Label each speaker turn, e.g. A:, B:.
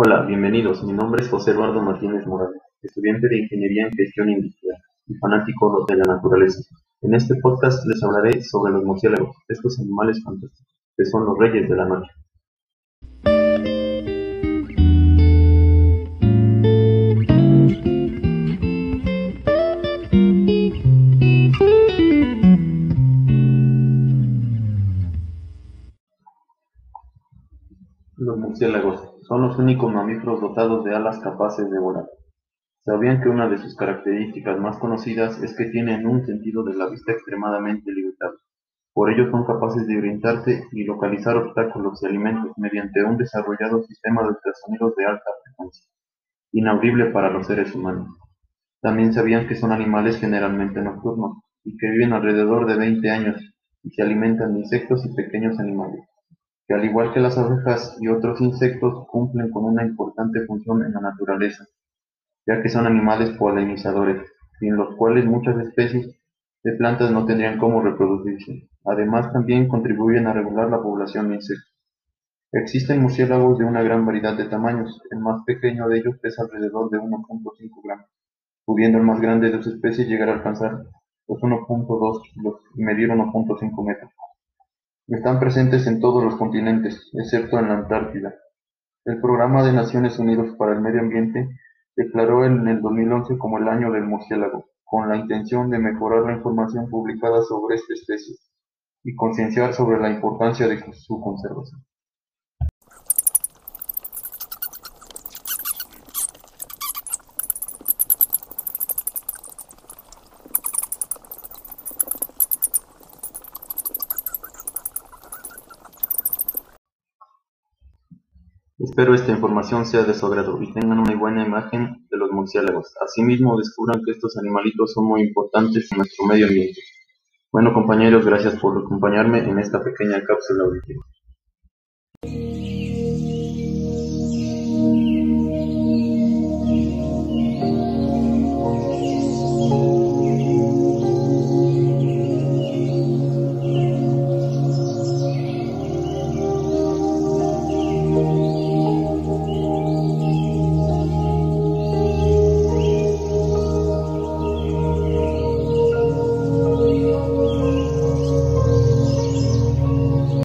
A: Hola, bienvenidos. Mi nombre es José Eduardo Martínez Morales, estudiante de Ingeniería en Gestión Industrial y fanático de la naturaleza. En este podcast les hablaré sobre los murciélagos, estos animales fantásticos, que son los reyes de la noche. Los murciélagos son los únicos mamíferos dotados de alas capaces de volar. ¿Sabían que una de sus características más conocidas es que tienen un sentido de la vista extremadamente limitado? Por ello son capaces de orientarse y localizar obstáculos y alimentos mediante un desarrollado sistema de ultrasonidos de alta frecuencia, inaudible para los seres humanos. También sabían que son animales generalmente nocturnos y que viven alrededor de 20 años y se alimentan de insectos y pequeños animales que al igual que las abejas y otros insectos cumplen con una importante función en la naturaleza, ya que son animales polinizadores, sin los cuales muchas especies de plantas no tendrían cómo reproducirse. Además también contribuyen a regular la población de insectos. Existen murciélagos de una gran variedad de tamaños, el más pequeño de ellos pesa alrededor de 1.5 gramos, pudiendo el más grande de su especie llegar a alcanzar los 1.2 kilos y medir 1.5 metros. Están presentes en todos los continentes, excepto en la Antártida. El Programa de Naciones Unidas para el Medio Ambiente declaró en el 2011 como el Año del Murciélago, con la intención de mejorar la información publicada sobre esta especie y concienciar sobre la importancia de su conservación. Espero esta información sea de su agrado y tengan una buena imagen de los murciélagos. Asimismo, descubran que estos animalitos son muy importantes en nuestro medio ambiente. Bueno compañeros, gracias por acompañarme en esta pequeña cápsula auditiva.